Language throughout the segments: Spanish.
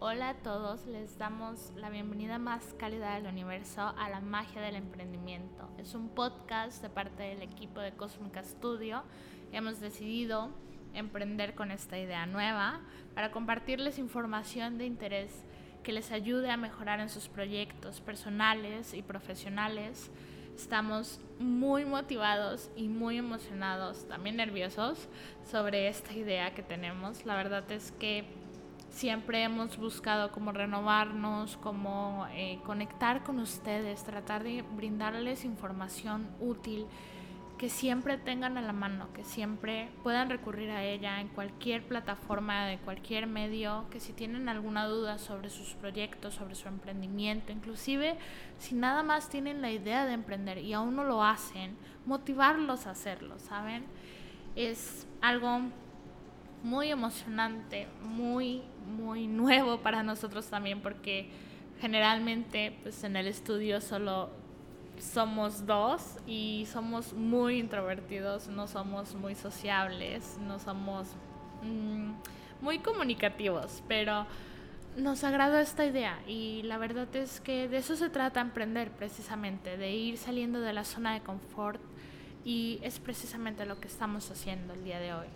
Hola a todos, les damos la bienvenida más cálida del universo a la magia del emprendimiento. Es un podcast de parte del equipo de Cosmica Studio. Hemos decidido emprender con esta idea nueva para compartirles información de interés que les ayude a mejorar en sus proyectos personales y profesionales. Estamos muy motivados y muy emocionados, también nerviosos sobre esta idea que tenemos. La verdad es que siempre hemos buscado como renovarnos, como eh, conectar con ustedes, tratar de brindarles información útil que siempre tengan a la mano, que siempre puedan recurrir a ella en cualquier plataforma, de cualquier medio, que si tienen alguna duda sobre sus proyectos, sobre su emprendimiento, inclusive si nada más tienen la idea de emprender y aún no lo hacen, motivarlos a hacerlo, ¿saben? Es algo muy emocionante, muy, muy nuevo para nosotros también, porque generalmente pues en el estudio solo somos dos y somos muy introvertidos, no somos muy sociables, no somos mm, muy comunicativos, pero nos agradó esta idea y la verdad es que de eso se trata emprender precisamente, de ir saliendo de la zona de confort y es precisamente lo que estamos haciendo el día de hoy.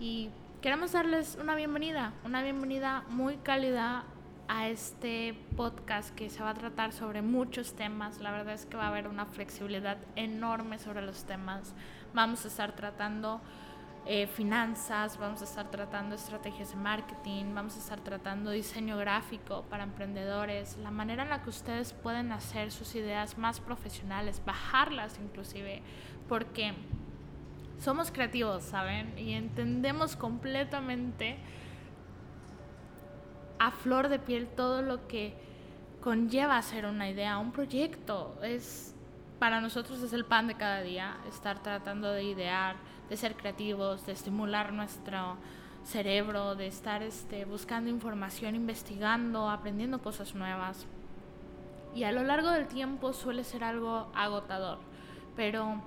Y queremos darles una bienvenida, una bienvenida muy cálida a este podcast que se va a tratar sobre muchos temas. La verdad es que va a haber una flexibilidad enorme sobre los temas. Vamos a estar tratando eh, finanzas, vamos a estar tratando estrategias de marketing, vamos a estar tratando diseño gráfico para emprendedores, la manera en la que ustedes pueden hacer sus ideas más profesionales, bajarlas inclusive, porque somos creativos, ¿saben? Y entendemos completamente a flor de piel todo lo que conlleva hacer una idea, un proyecto. Es para nosotros es el pan de cada día, estar tratando de idear, de ser creativos, de estimular nuestro cerebro, de estar este, buscando información, investigando, aprendiendo cosas nuevas. Y a lo largo del tiempo suele ser algo agotador, pero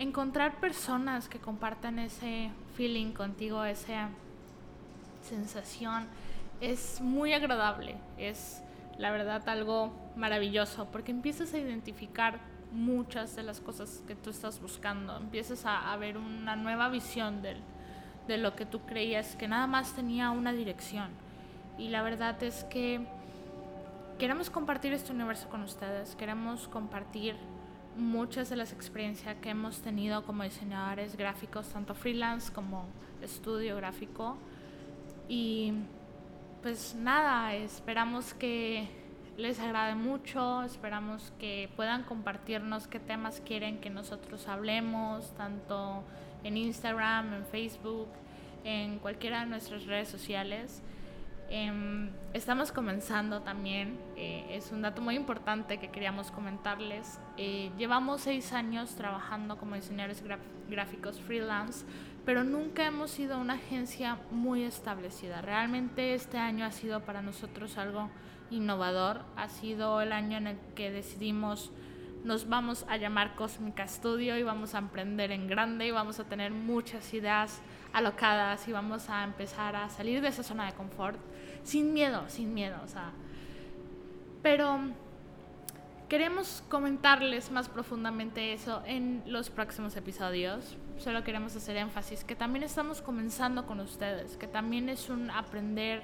encontrar personas que compartan ese feeling contigo, esa sensación, es muy agradable, es la verdad algo maravilloso, porque empiezas a identificar muchas de las cosas que tú estás buscando, empiezas a, ver una nueva visión de lo que tú creías que nada más tenía una dirección. Y la verdad es que queremos compartir este universo con ustedes, queremos compartir muchas de las experiencias que hemos tenido como diseñadores gráficos, tanto freelance como estudio gráfico. Y pues nada, esperamos que les agrade mucho, esperamos que puedan compartirnos qué temas quieren que nosotros hablemos, tanto en Instagram, en Facebook, en cualquiera de nuestras redes sociales. Em, estamos comenzando también, eh, es un dato muy importante que queríamos comentarles. Eh, llevamos seis años trabajando como diseñadores gráficos freelance, pero nunca hemos sido una agencia muy establecida. Realmente este año ha sido para nosotros algo innovador, ha sido el año en el que decidimos nos vamos a llamar Cósmica Studio y vamos a emprender en grande y vamos a tener muchas ideas alocadas y vamos a empezar a salir de esa zona de confort sin miedo, sin miedo, o sea. Pero queremos comentarles más profundamente eso en los próximos episodios. Solo queremos hacer énfasis que también estamos comenzando con ustedes, que también es un aprender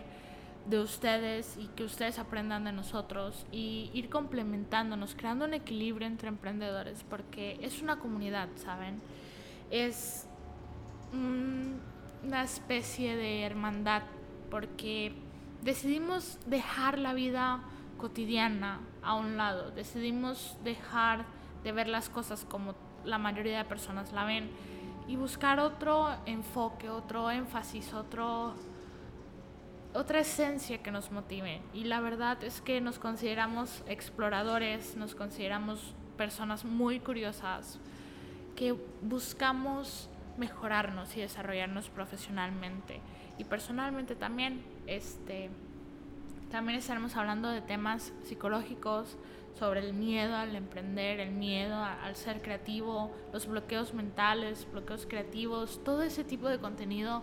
de ustedes y que ustedes aprendan de nosotros y ir complementándonos, creando un equilibrio entre emprendedores, porque es una comunidad, ¿saben? Es una especie de hermandad, porque decidimos dejar la vida cotidiana a un lado, decidimos dejar de ver las cosas como la mayoría de personas la ven y buscar otro enfoque, otro énfasis, otro otra esencia que nos motive. Y la verdad es que nos consideramos exploradores, nos consideramos personas muy curiosas, que buscamos mejorarnos y desarrollarnos profesionalmente. Y personalmente también, este, también estaremos hablando de temas psicológicos, sobre el miedo al emprender, el miedo al ser creativo, los bloqueos mentales, bloqueos creativos, todo ese tipo de contenido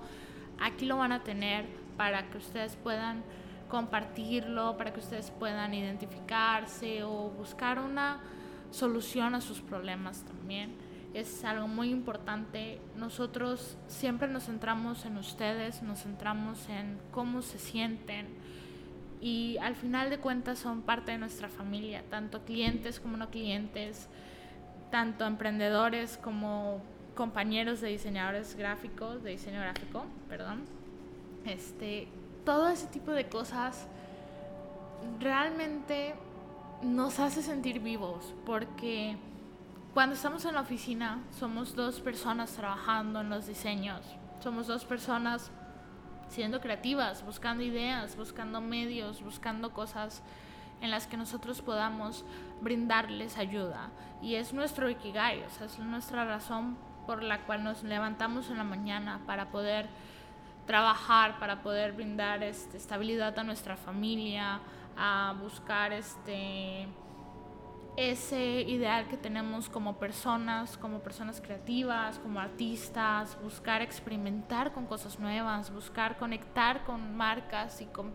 aquí lo van a tener para que ustedes puedan compartirlo para que ustedes puedan identificarse o buscar una solución a sus problemas también. Es algo muy importante. Nosotros siempre nos centramos en ustedes, nos centramos en cómo se sienten y al final de cuentas son parte de nuestra familia, tanto clientes como no clientes, tanto emprendedores como compañeros de diseñadores gráficos, de diseño gráfico, perdón. Este, todo ese tipo de cosas realmente nos hace sentir vivos porque cuando estamos en la oficina somos dos personas trabajando en los diseños, somos dos personas siendo creativas, buscando ideas, buscando medios, buscando cosas en las que nosotros podamos brindarles ayuda. Y es nuestro ikigai, o sea, es nuestra razón por la cual nos levantamos en la mañana para poder trabajar, para poder brindar este, estabilidad a nuestra familia, a buscar este ese ideal que tenemos como personas, como personas creativas, como artistas, buscar experimentar con cosas nuevas, buscar conectar con marcas y con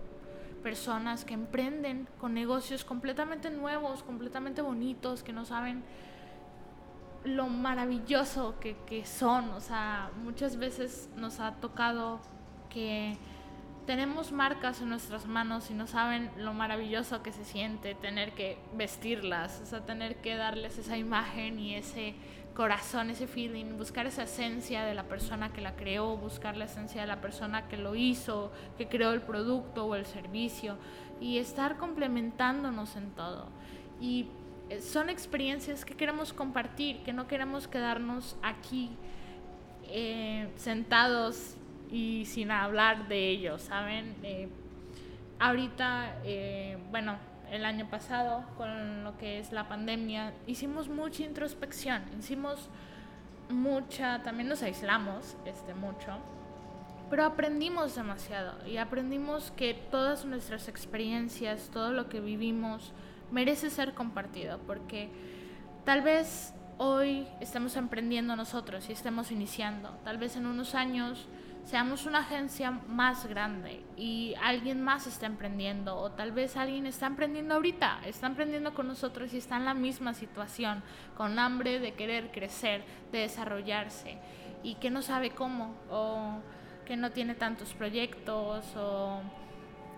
personas que emprenden con negocios completamente nuevos, completamente bonitos, que no saben lo maravilloso que, que son. O sea, muchas veces nos ha tocado que tenemos marcas en nuestras manos y no saben lo maravilloso que se siente tener que vestirlas, o sea, tener que darles esa imagen y ese corazón, ese feeling, buscar esa esencia de la persona que la creó, buscar la esencia de la persona que lo hizo, que creó el producto o el servicio y estar complementándonos en todo. Y eh, son experiencias que queremos compartir, que no queremos quedarnos aquí eh, sentados y sin hablar de ellos, ¿saben? Eh, ahorita, eh, bueno, el año pasado, con lo que es la pandemia, hicimos mucha introspección, hicimos mucha, también nos aislamos este, mucho, pero aprendimos demasiado y aprendimos que todas nuestras experiencias, todo lo que vivimos, merece ser compartido, porque tal vez hoy estemos emprendiendo nosotros y estemos iniciando, tal vez en unos años seamos una agencia más grande y alguien más está emprendiendo o tal vez alguien está emprendiendo ahorita, está emprendiendo con nosotros y está en la misma situación, con hambre de querer crecer, de desarrollarse y que no sabe cómo o que no tiene tantos proyectos o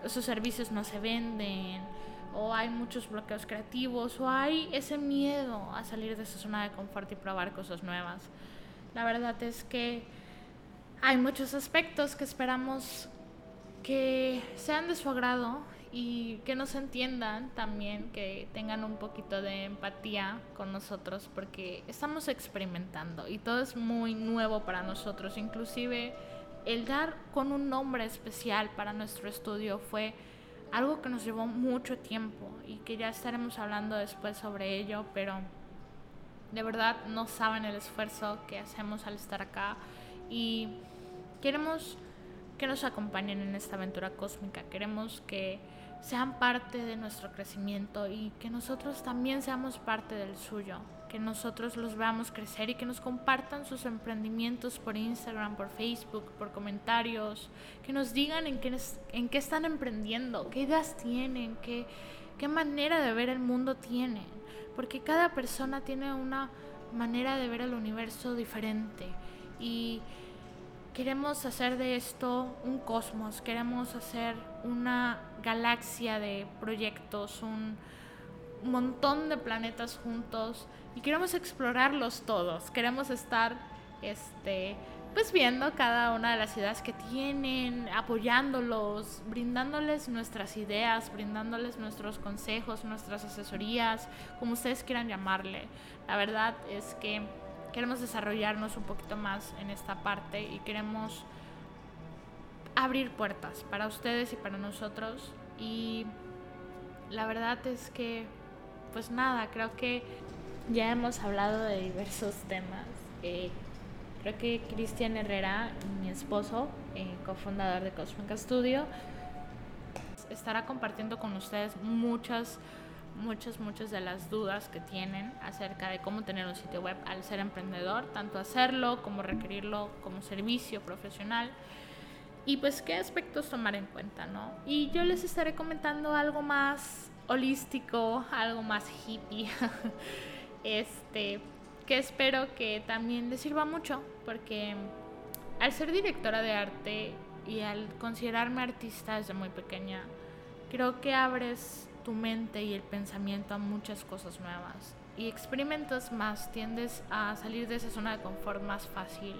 sus servicios no se venden o hay muchos bloqueos creativos o hay ese miedo a salir de esa zona de confort y probar cosas nuevas. La verdad es que hay muchos aspectos que esperamos que sean de su agrado y que nos entiendan también, que tengan un poquito de empatía con nosotros porque estamos experimentando y todo es muy nuevo para nosotros. Inclusive el dar con un nombre especial para nuestro estudio fue algo que nos llevó mucho tiempo y que ya estaremos hablando después sobre ello, pero de verdad no saben el esfuerzo que hacemos al estar acá y Queremos que nos acompañen en esta aventura cósmica, queremos que sean parte de nuestro crecimiento y que nosotros también seamos parte del suyo, que nosotros los veamos crecer y que nos compartan sus emprendimientos por Instagram, por Facebook, por comentarios, que nos digan en qué, en qué están emprendiendo, qué ideas tienen, qué, qué manera de ver el mundo tienen, porque cada persona tiene una manera de ver el universo diferente. Y queremos hacer de esto un cosmos, queremos hacer una galaxia de proyectos, un montón de planetas juntos y queremos explorarlos todos. Queremos estar este pues viendo cada una de las ideas que tienen, apoyándolos, brindándoles nuestras ideas, brindándoles nuestros consejos, nuestras asesorías, como ustedes quieran llamarle. La verdad es que queremos desarrollarnos un poquito más en esta parte y queremos abrir puertas para ustedes y para nosotros. Y la verdad es que, pues nada, creo que ya hemos hablado de diversos temas. Eh, creo que Cristian Herrera, mi esposo, eh, cofundador de Cosmica Studio, estará compartiendo con ustedes muchas muchas, muchas de las dudas que tienen acerca de cómo tener un sitio web al ser emprendedor, tanto hacerlo como requerirlo como servicio profesional. y pues qué aspectos tomar en cuenta, ¿no? Y yo les estaré comentando algo más holístico, algo más hippie, este, que espero que también les sirva mucho, porque al ser directora de arte y al considerarme artista desde muy pequeña, creo que abres tu mente y el pensamiento a muchas cosas nuevas y experimentas más, tiendes a salir de esa zona de confort más fácil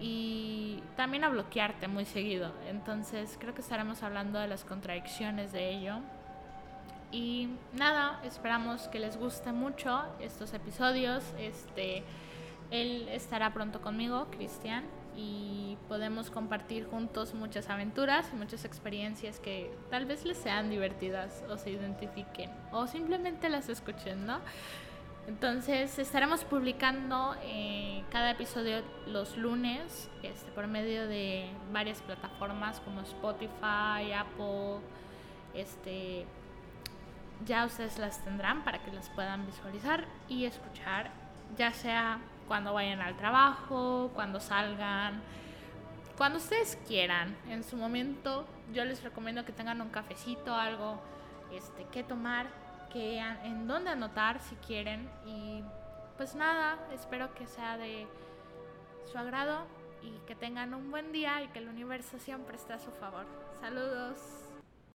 y también a bloquearte muy seguido. Entonces creo que estaremos hablando de las contradicciones de ello. Y nada, esperamos que les guste mucho estos episodios. Este, él estará pronto conmigo, Cristian, y podemos compartir juntos muchas aventuras y muchas experiencias que tal vez les sean divertidas o se identifiquen o simplemente las escuchen. Entonces estaremos publicando eh, cada episodio los lunes este, por medio de varias plataformas como Spotify, Apple, este, ya ustedes las tendrán para que las puedan visualizar y escuchar, ya sea cuando vayan al trabajo, cuando salgan, cuando ustedes quieran. En su momento yo les recomiendo que tengan un cafecito, algo este, que tomar que en dónde anotar si quieren. Y pues nada, espero que sea de su agrado y que tengan un buen día y que el universo siempre esté a su favor. Saludos.